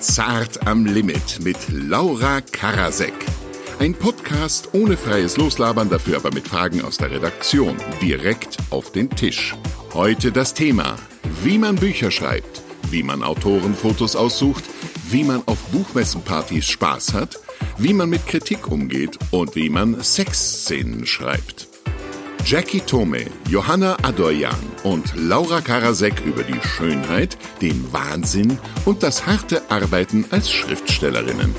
Zart am Limit mit Laura Karasek. Ein Podcast ohne freies Loslabern, dafür aber mit Fragen aus der Redaktion direkt auf den Tisch. Heute das Thema, wie man Bücher schreibt, wie man Autorenfotos aussucht, wie man auf Buchmessenpartys Spaß hat, wie man mit Kritik umgeht und wie man Sexszenen schreibt. Jackie Tome, Johanna Adorjan und Laura Karasek über die Schönheit, den Wahnsinn und das harte Arbeiten als Schriftstellerinnen.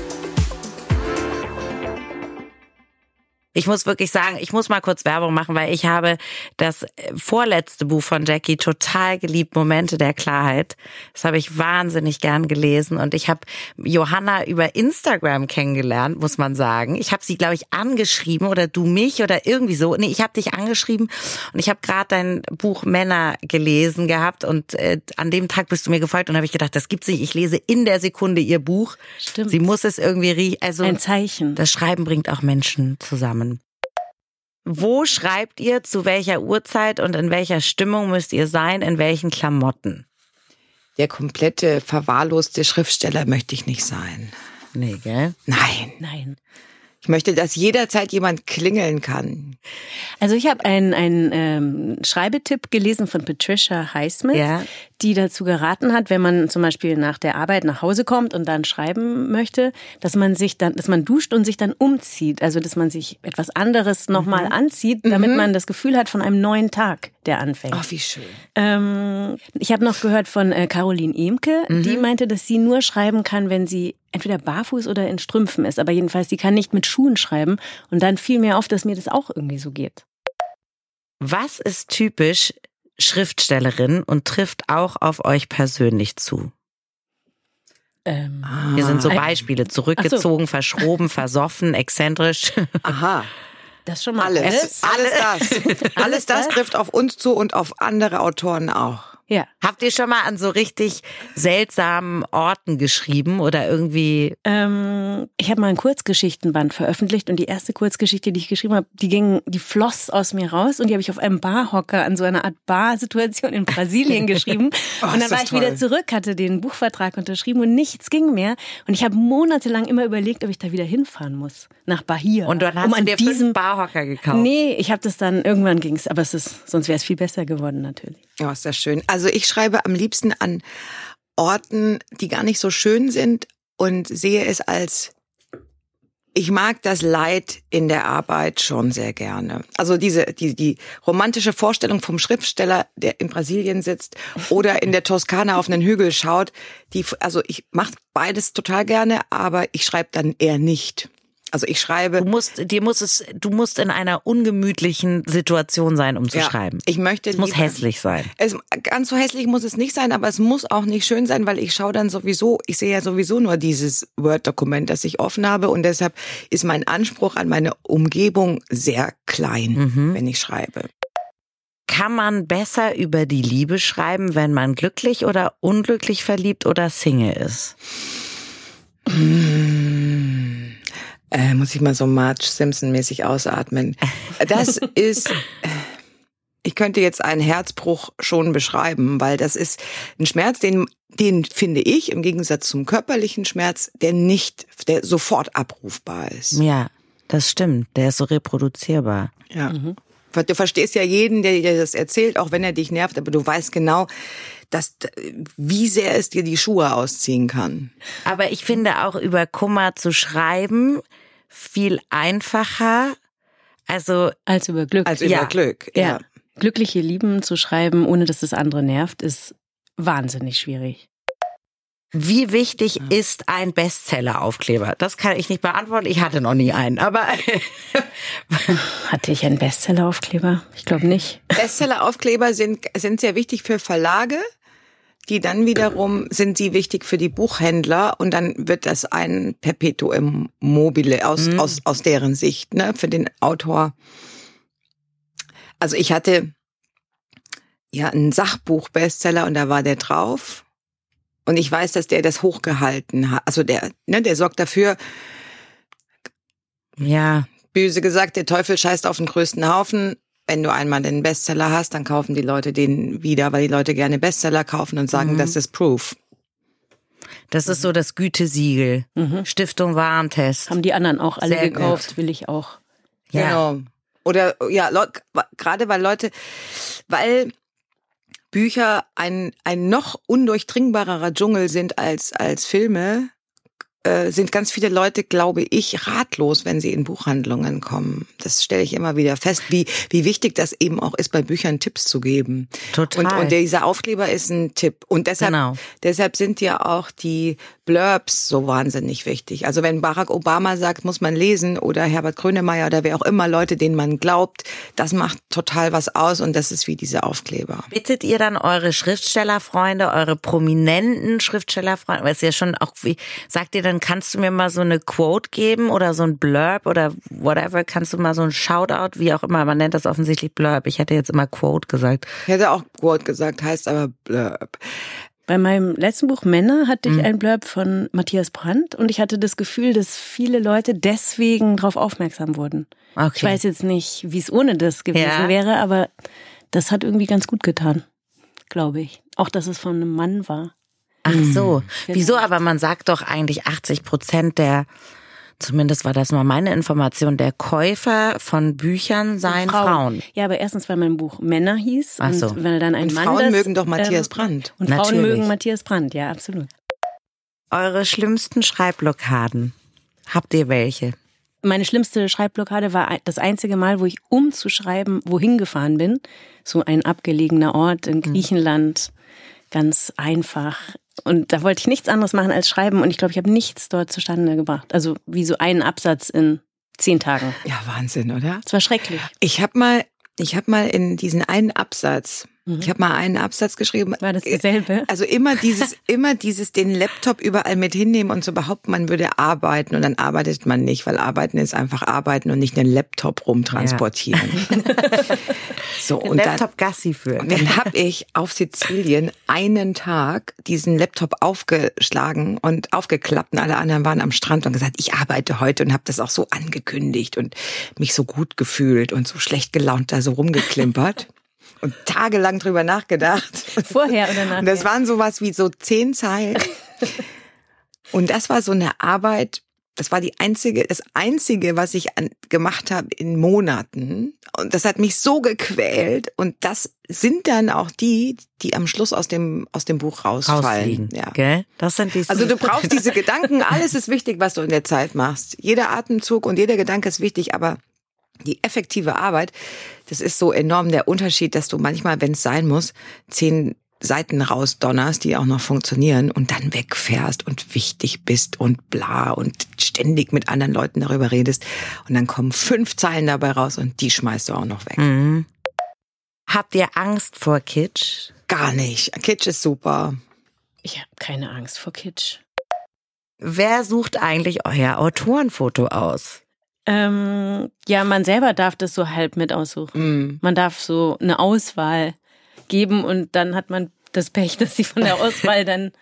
Ich muss wirklich sagen, ich muss mal kurz Werbung machen, weil ich habe das äh, vorletzte Buch von Jackie total geliebt, Momente der Klarheit. Das habe ich wahnsinnig gern gelesen und ich habe Johanna über Instagram kennengelernt, muss man sagen. Ich habe sie, glaube ich, angeschrieben oder du mich oder irgendwie so. Nee, ich habe dich angeschrieben und ich habe gerade dein Buch Männer gelesen gehabt und äh, an dem Tag bist du mir gefolgt und habe ich gedacht, das gibt's nicht. Ich lese in der Sekunde ihr Buch. Stimmt. Sie muss es irgendwie riechen. Also Ein Zeichen. das Schreiben bringt auch Menschen zusammen. Wo schreibt ihr, zu welcher Uhrzeit und in welcher Stimmung müsst ihr sein, in welchen Klamotten? Der komplette verwahrloste Schriftsteller möchte ich nicht sein. Nee, gell? Nein. Nein. Ich möchte, dass jederzeit jemand klingeln kann. Also ich habe einen, einen ähm, Schreibetipp gelesen von Patricia Highsmith, Ja. die dazu geraten hat, wenn man zum Beispiel nach der Arbeit nach Hause kommt und dann schreiben möchte, dass man sich dann, dass man duscht und sich dann umzieht. Also dass man sich etwas anderes nochmal anzieht, damit man das Gefühl hat von einem neuen Tag, der anfängt. Ach, wie schön. Ähm, ich habe noch gehört von äh, Caroline Emke, die meinte, dass sie nur schreiben kann, wenn sie entweder barfuß oder in Strümpfen ist. Aber jedenfalls, sie kann nicht mit Schuhen schreiben. Und dann fiel mir auf, dass mir das auch irgendwie so geht. Was ist typisch Schriftstellerin und trifft auch auf euch persönlich zu? Ähm, Hier sind so Beispiele. Zurückgezogen, verschroben, versoffen, exzentrisch. Aha. das schon mal Alles. Alles das. Alles das trifft auf uns zu und auf andere Autoren auch. Ja. Habt ihr schon mal an so richtig seltsamen Orten geschrieben oder irgendwie? Ähm, ich habe mal ein Kurzgeschichtenband veröffentlicht und die erste Kurzgeschichte, die ich geschrieben habe, die ging, die floss aus mir raus und die habe ich auf einem Barhocker an so einer Art Barsituation in Brasilien geschrieben. Oh, und dann war ich toll. wieder zurück, hatte den Buchvertrag unterschrieben und nichts ging mehr. Und ich habe monatelang immer überlegt, ob ich da wieder hinfahren muss nach Bahia. Und dann hast um du an dir diesem fünf Barhocker gekauft. Nee, ich habe das dann irgendwann ging's, aber es ist sonst wäre es viel besser geworden natürlich. Ja, ist das schön. Also ich schreibe am liebsten an Orten, die gar nicht so schön sind und sehe es als ich mag das Leid in der Arbeit schon sehr gerne. Also diese die die romantische Vorstellung vom Schriftsteller, der in Brasilien sitzt oder in der Toskana auf einen Hügel schaut, die also ich mache beides total gerne, aber ich schreibe dann eher nicht. Also ich schreibe Du musst, dir muss es, du musst in einer ungemütlichen Situation sein, um zu Ja, schreiben. Ich möchte es muss lieber- hässlich sein. Es, ganz so hässlich muss es nicht sein, aber es muss auch nicht schön sein, weil ich schaue dann sowieso, ich sehe ja sowieso nur dieses Word-Dokument, das ich offen habe und deshalb ist mein Anspruch an meine Umgebung sehr klein, wenn ich schreibe. Kann man besser über die Liebe schreiben, wenn man glücklich oder unglücklich verliebt oder Single ist? Äh, muss ich mal so Marge Simpson-mäßig ausatmen. Das ist, ich könnte jetzt einen Herzbruch schon beschreiben, weil das ist ein Schmerz, den, den finde ich im Gegensatz zum körperlichen Schmerz, der nicht, der sofort abrufbar ist. Ja, das stimmt. Der ist so reproduzierbar. Ja. Du verstehst ja jeden, der dir das erzählt, auch wenn er dich nervt, aber du weißt genau, dass, wie sehr es dir die Schuhe ausziehen kann. Aber ich finde auch über Kummer zu schreiben viel einfacher. Also Als über Glück. Als über Ja. Glück. ja. Ja. Glückliche Lieben zu schreiben, ohne dass das andere nervt, ist wahnsinnig schwierig. Wie wichtig ist ein Bestseller-Aufkleber? Das kann ich nicht beantworten. Ich hatte noch nie einen, aber Hatte ich einen Bestseller-Aufkleber? Ich glaube nicht. Bestseller-Aufkleber sind, sind sehr wichtig für Verlage. Die dann wiederum sind sie wichtig für die Buchhändler und dann wird das ein Perpetuum mobile aus, aus, aus deren Sicht, ne, für den Autor. Also ich hatte ja ein Sachbuch-Bestseller und da war der drauf. Und ich weiß, dass der das hochgehalten hat. Also der, ne, der sorgt dafür, ja, böse gesagt, der Teufel scheißt auf den größten Haufen. Wenn du einmal den Bestseller hast, dann kaufen die Leute den wieder, weil die Leute gerne Bestseller kaufen und sagen, das ist Proof. Das ist so das Gütesiegel. Stiftung Warentest. Haben die anderen auch alle Sehr gekauft, gut. will ich auch. Ja. Genau. Oder ja, gerade weil Leute, weil Bücher ein, ein noch undurchdringbarerer Dschungel sind als, als Filme, sind ganz viele Leute, glaube ich, ratlos, wenn sie in Buchhandlungen kommen. Das stelle ich immer wieder fest, wie, wie wichtig das eben auch ist, bei Büchern Tipps zu geben. Total. Und, und dieser Aufkleber ist ein Tipp. Und deshalb, Genau. deshalb sind ja auch die Blurbs so wahnsinnig wichtig. Also wenn Barack Obama sagt, muss man lesen oder Herbert Grönemeyer oder wer auch immer Leute, denen man glaubt, das macht total was aus und das ist wie diese Aufkleber. Bittet ihr dann eure Schriftstellerfreunde, eure prominenten Schriftstellerfreunde, weil es ja schon auch wie, sagt ihr dann, kannst du mir mal so eine Quote geben oder so ein Blurb oder whatever, kannst du mal so ein Shoutout, wie auch immer, man nennt das offensichtlich Blurb, ich hätte jetzt immer Quote gesagt. Ich hätte auch Quote gesagt, heißt aber Blurb. Bei meinem letzten Buch Männer hatte Mhm. ich ein Blurb von Matthias Brandt und ich hatte das Gefühl, dass viele Leute deswegen darauf aufmerksam wurden. Okay. Ich weiß jetzt nicht, wie es ohne das gewesen Ja. wäre, aber das hat irgendwie ganz gut getan, glaube ich. Auch, dass es von einem Mann war. Ach so. Genau. Wieso? Aber man sagt doch eigentlich 80 Prozent der, zumindest war das mal meine Information, der Käufer von Büchern seien Frauen. Ja, aber erstens, weil mein Buch Männer hieß Ach so. und wenn dann ein Und Mann Frauen das, mögen doch Matthias ähm, Brandt. Und Frauen Natürlich. mögen Matthias Brandt, ja, absolut. Eure schlimmsten Schreibblockaden. Habt ihr welche? Meine schlimmste Schreibblockade war das einzige Mal, wo ich um zu schreiben, wohin gefahren bin. So ein abgelegener Ort in Griechenland. Ganz einfach. Und da wollte ich nichts anderes machen als schreiben. Und ich glaube, ich habe nichts dort zustande gebracht. Also wie so einen Absatz in zehn Tagen. Ja, Wahnsinn, oder? Es war schrecklich. Ich habe mal, ich habe mal in diesen einen Absatz, ich habe mal einen Absatz geschrieben. War das dasselbe? Also immer dieses, immer dieses, den Laptop überall mit hinnehmen und so behaupten, man würde arbeiten und dann arbeitet man nicht, weil arbeiten ist einfach arbeiten und nicht einen Laptop rumtransportieren. so und dann, Laptop Gassi für. und dann habe ich auf Sizilien einen Tag diesen Laptop aufgeschlagen und aufgeklappt und alle anderen waren am Strand und gesagt, ich arbeite heute und habe das auch so angekündigt und mich so gut gefühlt und so schlecht gelaunt da so rumgeklimpert. Und tagelang drüber nachgedacht. Vorher oder nachher? Und das waren sowas wie so zehn Zeilen. Und das war so eine Arbeit, das war die einzige, das einzige, was ich an, gemacht habe in Monaten. Und das hat mich so gequält. Und das sind dann auch die, die am Schluss aus dem, aus dem Buch rausfallen. rausfliegen. Ja. Gell? Das sind die. Also du brauchst diese Gedanken, alles ist wichtig, was du in der Zeit machst. Jeder Atemzug und jeder Gedanke ist wichtig, aber die effektive Arbeit, das ist so enorm der Unterschied, dass du manchmal, wenn es sein muss, zehn Seiten rausdonnerst, die auch noch funktionieren und dann wegfährst und wichtig bist und bla und ständig mit anderen Leuten darüber redest und dann kommen fünf Zeilen dabei raus und die schmeißt du auch noch weg. Mhm. Habt ihr Angst vor Kitsch? Gar nicht. Kitsch ist super. Ich habe keine Angst vor Kitsch. Wer sucht eigentlich euer Autorenfoto aus? Ähm, ja, man selber darf das so halb mit aussuchen. Mm. Man darf so eine Auswahl geben und dann hat man das Pech, dass sie von der Auswahl dann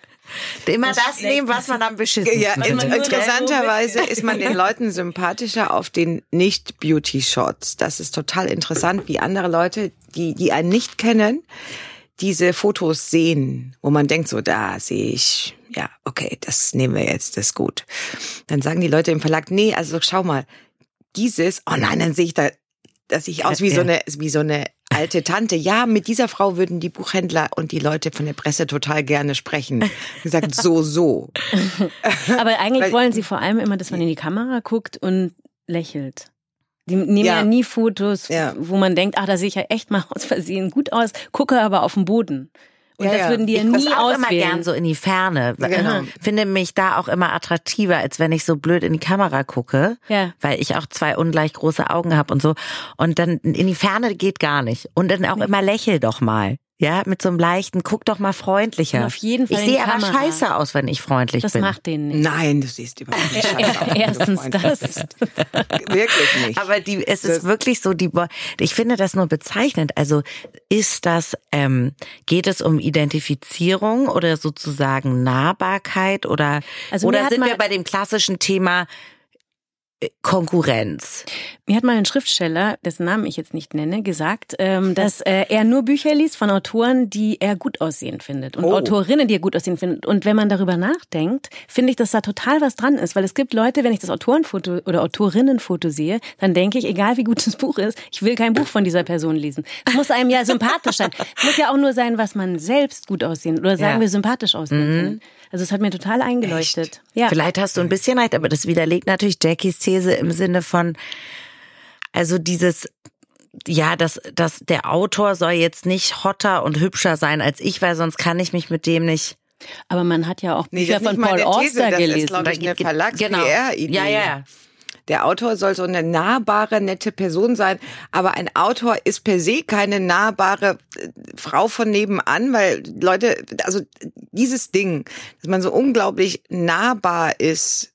Immer Das nehmen, was man am beschissensten Ja, nur interessanterweise ist man den Leuten sympathischer auf den Nicht-Beauty-Shots. Das ist total interessant, wie andere Leute, die, die einen nicht kennen, diese Fotos sehen, wo man denkt, so, da sehe ich, ja, okay, das nehmen wir jetzt, das ist gut. Dann sagen die Leute im Verlag, nee, also schau mal, dieses, oh nein, dann sehe ich da, dass ich aus wie so eine, wie so eine alte Tante. Ja, mit dieser Frau würden die Buchhändler und die Leute von der Presse total gerne sprechen. Gesagt, so, so. Aber eigentlich Weil- wollen sie vor allem immer, dass man in die Kamera guckt und lächelt. Die nehmen ja, Ja. nie Fotos, Ja. wo man denkt, ach, da sehe ich ja echt mal aus Versehen gut aus, gucke aber auf den Boden. Und Ja, das würden die ja Ich nie das auch immer auswählen. gern so in die Ferne. Genau. Finde mich da auch immer attraktiver, als wenn ich so blöd in die Kamera gucke. Ja. Weil ich auch zwei ungleich große Augen habe und so. Und dann in die Ferne geht gar nicht. Und dann auch immer lächel doch mal. Ja, mit so einem leichten, guck doch mal freundlicher. Und auf jeden Fall Ich sehe aber Kamera. scheiße aus, wenn ich freundlich das bin. macht denen nicht. Nein, du siehst überhaupt nicht scheiße aus, Erstens das. Wirklich nicht. Aber die, es Das- ist wirklich so, die, ich finde das nur bezeichnend. Also ist das, ähm, geht es um Identifizierung oder sozusagen Nahbarkeit oder, Also oder sind wir bei dem klassischen Thema, Konkurrenz. Mir hat mal ein Schriftsteller, dessen Namen ich jetzt nicht nenne, gesagt, ähm, dass äh, er nur Bücher liest von Autoren, die er gut aussehend findet und Oh. Autorinnen, die er gut aussehen findet. Und wenn man darüber nachdenkt, finde ich, dass da total was dran ist, weil es gibt Leute, wenn ich das Autorenfoto oder Autorinnenfoto sehe, dann denke ich, egal wie gut das Buch ist, ich will kein Buch von dieser Person lesen. Es muss einem ja sympathisch sein. Es muss ja auch nur sein, was man selbst gut aussehen oder sagen Ja. wir sympathisch aussehen findet. Also es hat mir total eingeleuchtet. Ja. Vielleicht hast du ein bisschen recht, aber das widerlegt natürlich Jackies These im Sinne von, also dieses, ja, dass, dass der Autor soll jetzt nicht hotter und hübscher sein als ich, weil sonst kann ich mich mit dem nicht. Aber man hat ja auch Nee, Bücher ist von nicht Paul Auster das ist, gelesen. glaub ich, eine Genau. Verlags-PR-Idee. Ja, ja. Der Autor soll so eine nahbare, nette Person sein, aber ein Autor ist per se keine nahbare äh, Frau von nebenan, weil Leute, also dieses Ding, dass man so unglaublich nahbar ist,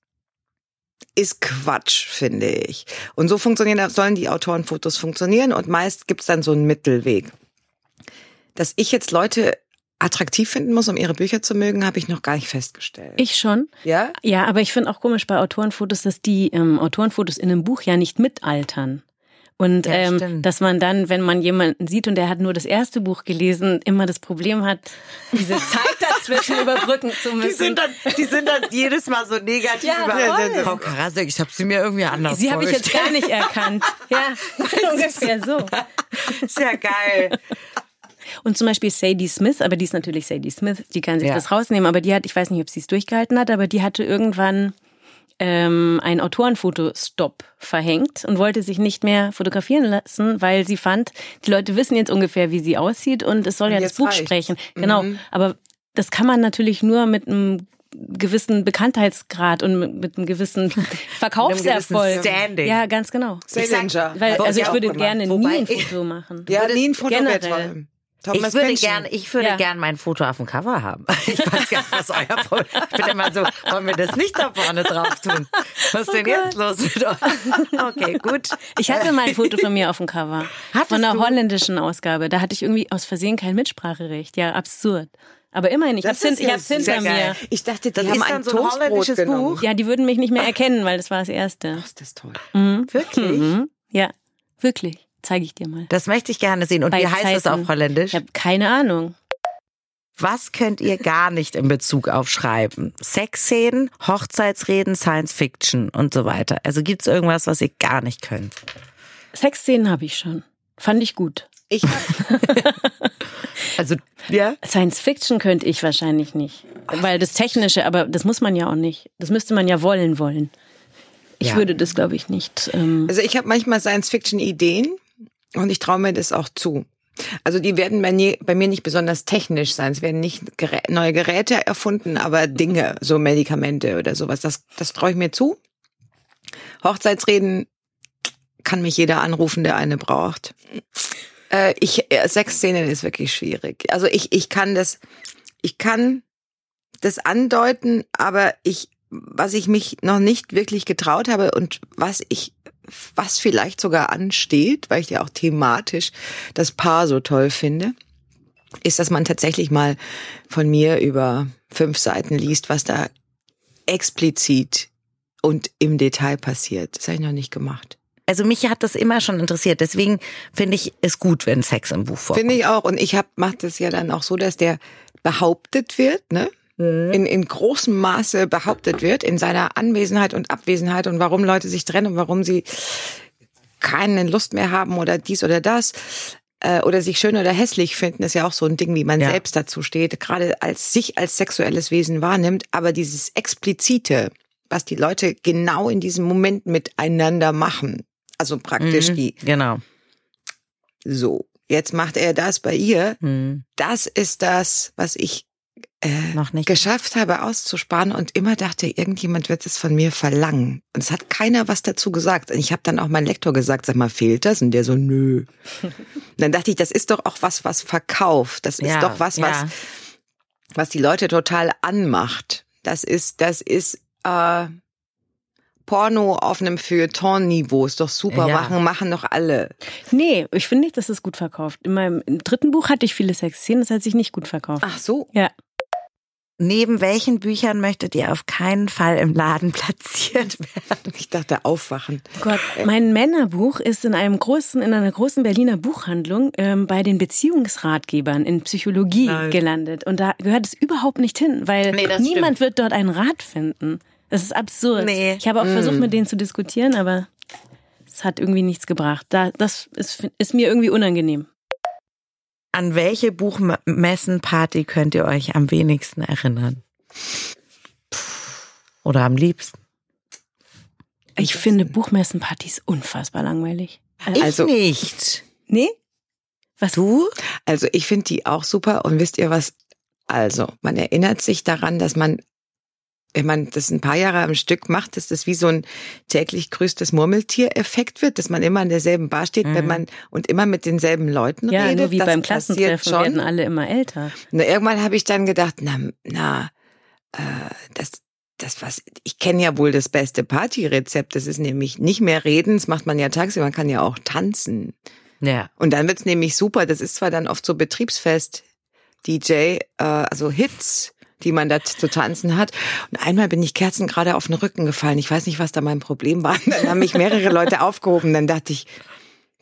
ist Quatsch, finde ich. Und so funktionieren, sollen die Autorenfotos funktionieren und meist gibt's dann so einen Mittelweg. Dass ich jetzt Leute attraktiv finden muss, um ihre Bücher zu mögen, habe ich noch gar nicht festgestellt. Ich schon. ja? Ja, aber ich finde auch komisch bei Autorenfotos, dass die ähm, Autorenfotos in einem Buch ja nicht mitaltern. Und Ja, ähm, stimmt. dass man dann, wenn man jemanden sieht und der hat nur das erste Buch gelesen, immer das Problem hat, diese Zeit dazwischen überbrücken zu müssen. Die sind dann, die sind dann jedes Mal so negativ Ja. Frau Karasek, ich habe sie mir irgendwie anders Sie habe ich jetzt gar nicht erkannt. Ja, ungefähr so. Ist ja geil. Und zum Beispiel Sadie Smith, aber die ist natürlich Sadie Smith, die kann sich Ja. das rausnehmen, aber die hat, ich weiß nicht, ob sie es durchgehalten hat, aber die hatte irgendwann ähm, ein Autorenfotostopp verhängt und wollte sich nicht mehr fotografieren lassen, weil sie fand, die Leute wissen jetzt ungefähr, wie sie aussieht und es soll ja das Buch reicht's. sprechen. Genau, aber das kann man natürlich nur mit einem gewissen Bekanntheitsgrad und mit, mit einem gewissen Verkaufserfolg. Standing. Ja, ganz genau. Salinger. Weil, also ich würde gerne Wobei nie ein Foto machen. Ja, nie ein Foto generell. Toll. Ich Thomas würde Pynchon. gern, ich würde Ja. gern mein Foto auf dem Cover haben. Ich weiß gar nicht, was euer Problem Ich bin immer so, wollen wir das nicht da vorne drauf tun? Was ist denn jetzt los mit euch? Okay, gut. Ich hatte mal ein Foto von mir auf dem Cover. Hattest von einer du? holländischen Ausgabe. Da hatte ich irgendwie aus Versehen kein Mitspracherecht. Ja, absurd. Aber immerhin, ich Das hab's, ist ich hab's hinter sehr geil. mir. Ich dachte, die Das haben ist ein dann so ein Toastbrot holländisches genommen. Buch. Ja, die würden mich nicht mehr erkennen, weil das war das erste. Das ist toll. Wirklich? Mhm. Ja, wirklich. Zeige ich dir mal. Das möchte ich gerne sehen. Und Bei wie heißt es Zeiten. auf Holländisch? Ich habe keine Ahnung. Was könnt ihr gar nicht in Bezug auf Schreiben? Sexszenen, Hochzeitsreden, Science Fiction und so weiter. Also gibt's irgendwas, was ihr gar nicht könnt? Sexszenen habe ich schon. Fand ich gut. Ich Also, ja? Science Fiction könnte ich wahrscheinlich nicht. Weil das Technische, aber das muss man ja auch nicht. Das müsste man ja wollen wollen. Ich Ja. würde das, glaube ich, nicht. Ähm, also ich habe manchmal Science-Fiction-Ideen und ich traue mir das auch zu. Also die werden bei mir, bei mir nicht besonders technisch sein. Es werden nicht Gerä neue Geräte erfunden, aber Dinge, so Medikamente oder sowas. Das, das traue ich mir zu. Hochzeitsreden kann mich jeder anrufen, der eine braucht. Äh, ich, äh, Sexszenen ist wirklich schwierig. Also ich, ich kann das, ich kann das andeuten, aber ich, was ich mich noch nicht wirklich getraut habe und was ich, was vielleicht sogar ansteht, weil ich ja auch thematisch das Paar so toll finde, ist, dass man tatsächlich mal von mir über fünf Seiten liest, was da explizit und im Detail passiert. Das habe ich noch nicht gemacht. Also mich hat das immer schon interessiert. Deswegen finde ich es gut, wenn Sex im Buch vorkommt. Finde ich auch. Und ich hab, macht das ja dann auch so, dass der behauptet wird, ne? In, in großem Maße behauptet wird, in seiner Anwesenheit und Abwesenheit und warum Leute sich trennen und warum sie keine Lust mehr haben oder dies oder das äh, oder sich schön oder hässlich finden, ist ja auch so ein Ding, wie man Ja. selbst dazu steht, gerade als sich als sexuelles Wesen wahrnimmt, aber dieses explizite, was die Leute genau in diesem Moment miteinander machen, also praktisch Mhm, die Genau. so, jetzt macht er das bei ihr. Hm. Das ist das, was ich äh, Noch nicht. geschafft habe auszusparen und immer dachte, irgendjemand wird es von mir verlangen. Und es hat keiner was dazu gesagt. Und ich habe dann auch meinem Lektor gesagt, sag mal, fehlt das? Und der so, nö. Dann dachte ich, das ist doch auch was, was verkauft. Das ist Ja, doch was, was, ja. was die Leute total anmacht. Das ist, das ist äh, Porno auf einem Feuilleton-Niveau. Ist doch super, Ja. machen, machen doch alle. nee, ich finde nicht, dass es gut verkauft. In meinem dritten Buch hatte ich viele Sexszenen, das hat sich nicht gut verkauft. Ach so. Ja. Neben welchen Büchern möchtet ihr auf keinen Fall im Laden platziert werden? Ich dachte aufwachen. Gott, mein Männerbuch ist in einem großen, in einer großen Berliner Buchhandlung ähm, bei den Beziehungsratgebern in Psychologie Nein. gelandet. Und da gehört es überhaupt nicht hin, weil Nee, niemand wird dort einen Rat finden. Das ist absurd. Nee. Ich habe auch versucht, mit denen zu diskutieren, aber es hat irgendwie nichts gebracht. Da, das ist, ist mir irgendwie unangenehm. An welche Buchmessenparty könnt ihr euch am wenigsten erinnern? Oder am liebsten? Ich finde Buchmessenpartys unfassbar langweilig. Also- ich nicht. nee? Was? Du? Also ich finde die auch super und wisst ihr was? Also man erinnert sich daran, dass man, wenn man das ein paar Jahre am Stück macht, dass das wie so ein täglich grüßtes Murmeltier-Effekt wird, dass man immer an derselben Bar steht, wenn man und immer mit denselben Leuten Ja, redet. nur wie das beim Klassentreffen schon. werden alle immer älter. Und irgendwann habe ich dann gedacht, na, na, äh, das, das was, ich kenne ja wohl das beste Partyrezept. Das ist nämlich nicht mehr reden, das macht man ja tagsüber, man kann ja auch tanzen. Ja. Und dann wird's nämlich super. Das ist zwar dann oft so Betriebsfest, DJ, äh, also Hits, die man da zu tanzen hat. Und einmal bin ich Kerzen gerade auf den Rücken gefallen. Ich weiß nicht, was da mein Problem war. Dann haben mich mehrere Leute aufgehoben. Dann dachte ich,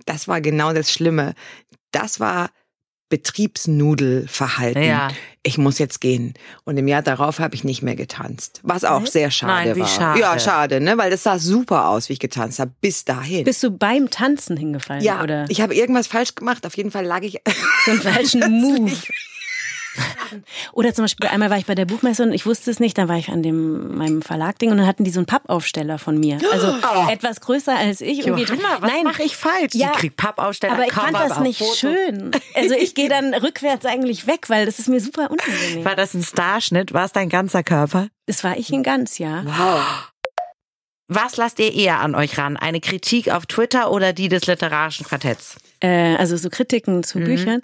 das war genau das Schlimme. Das war Betriebsnudelverhalten. Ja. Ich muss jetzt gehen. Und im Jahr darauf habe ich nicht mehr getanzt. Was auch sehr schade Nein, wie war. schade. Ja, schade, ne? Weil das sah super aus, wie ich getanzt habe. Bis dahin. Bist du beim Tanzen hingefallen? ja, Oder ich habe irgendwas falsch gemacht. Auf jeden Fall lag ich so einen falschen Move? Oder zum Beispiel einmal war ich bei der Buchmesse und ich wusste es nicht, dann war ich an dem meinem Verlagding und dann hatten die so einen Pappaufsteller von mir. Also etwas größer als ich. Johanna, was Nein, mache ich falsch? Ja, Die kriegt Pappaussteller, aber ich fand das nicht Foto. schön. Also ich gehe dann rückwärts eigentlich weg, weil das ist mir super unangenehm. War das ein Starschnitt? War es dein ganzer Körper? Das war ich in ganz, ja. Was lasst ihr eher an euch ran? Eine Kritik auf Twitter oder die des literarischen Quartetts? Äh, also so Kritiken zu Büchern.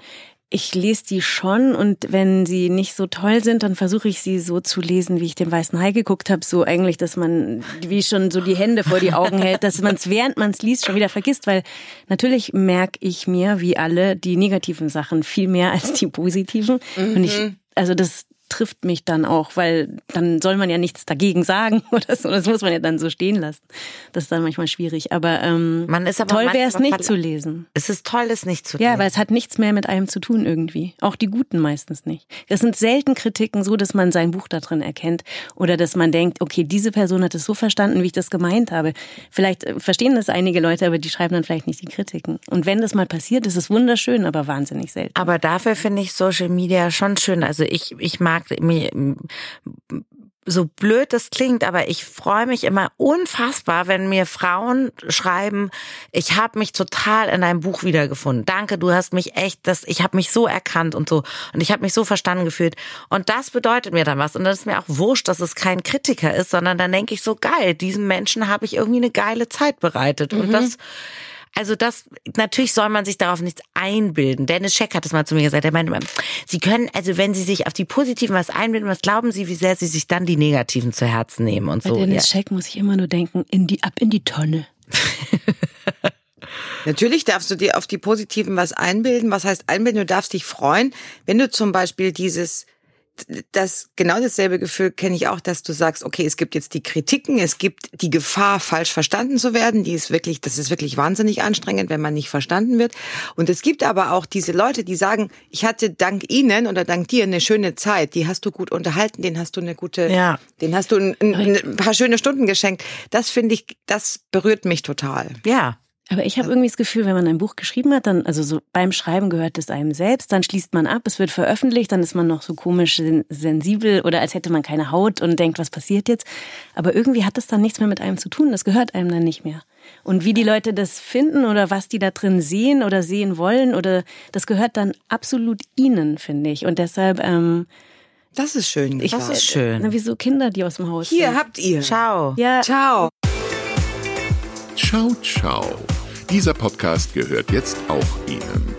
Ich lese die schon und wenn sie nicht so toll sind, dann versuche ich sie so zu lesen, wie ich den Weißen Hai geguckt habe. So eigentlich, dass man wie schon so die Hände vor die Augen hält, dass man es während man es liest schon wieder vergisst, weil natürlich merke ich mir, wie alle, die negativen Sachen viel mehr als die positiven. Und ich, also das trifft mich dann auch, weil dann soll man ja nichts dagegen sagen oder so. Das muss man ja dann so stehen lassen. Das ist dann manchmal schwierig. Aber, ähm, Man ist aber toll wäre es nicht zu lesen. Es ist toll, es nicht zu Ja, lesen. weil es hat nichts mehr mit einem zu tun irgendwie. Auch die guten meistens nicht. Das sind selten Kritiken so, dass man sein Buch da drin erkennt oder dass man denkt, okay, diese Person hat es so verstanden, wie ich das gemeint habe. Vielleicht äh, verstehen das einige Leute, aber die schreiben dann vielleicht nicht die Kritiken. Und wenn das mal passiert, ist es wunderschön, aber wahnsinnig selten. Aber dafür finde ich Social Media schon schön. Also ich, ich mag mir, so blöd das klingt, aber ich freue mich immer unfassbar, wenn mir Frauen schreiben, ich habe mich total in deinem Buch wiedergefunden. Danke, du hast mich echt, das, ich habe mich so erkannt und so und ich habe mich so verstanden gefühlt. Und das bedeutet mir dann was. Und das ist mir auch wurscht, dass es kein Kritiker ist, sondern dann denke ich so geil, diesem Menschen habe ich irgendwie eine geile Zeit bereitet. Und das also das, natürlich soll man sich darauf nichts einbilden. Dennis Scheck hat es mal zu mir gesagt. Er meinte immer, Sie können, also wenn Sie sich auf die Positiven was einbilden, was glauben Sie, wie sehr Sie sich dann die Negativen zu Herzen nehmen und Bei so. Dennis ja. Scheck muss ich immer nur denken, in die, ab in die Tonne. Natürlich darfst du dir auf die Positiven was einbilden. Was heißt einbilden? Du darfst dich freuen, wenn du zum Beispiel dieses, das genau dasselbe Gefühl kenne ich auch, dass du sagst, okay, es gibt jetzt die Kritiken, es gibt die Gefahr, falsch verstanden zu werden. Die ist wirklich, das ist wirklich wahnsinnig anstrengend, wenn man nicht verstanden wird. Und es gibt aber auch diese Leute, die sagen, ich hatte dank ihnen oder dank dir eine schöne Zeit. Die hast du gut unterhalten, den hast du eine gute, Ja. den hast du ein, ein, ein paar schöne Stunden geschenkt. Das finde ich, das berührt mich total. ja. Aber ich habe irgendwie das Gefühl, wenn man ein Buch geschrieben hat, dann, also so beim Schreiben gehört es einem selbst, dann schließt man ab, es wird veröffentlicht, dann ist man noch so komisch sen- sensibel oder als hätte man keine Haut und denkt, was passiert jetzt. Aber irgendwie hat es dann nichts mehr mit einem zu tun, das gehört einem dann nicht mehr. Und wie die Leute das finden oder was die da drin sehen oder sehen wollen oder das gehört dann absolut ihnen, finde ich. Und deshalb, ähm, Das ist schön. ich gesagt. ist schön. Na, wie so Kinder, die aus dem Haus Hier sind. habt ihr. Ciao. Ja, Ciao. Ciao, ciao. Dieser Podcast gehört jetzt auch Ihnen.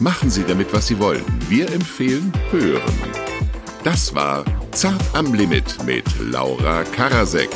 Machen Sie damit, was Sie wollen. Wir empfehlen Hören. Das war Zart am Limit mit Laura Karasek.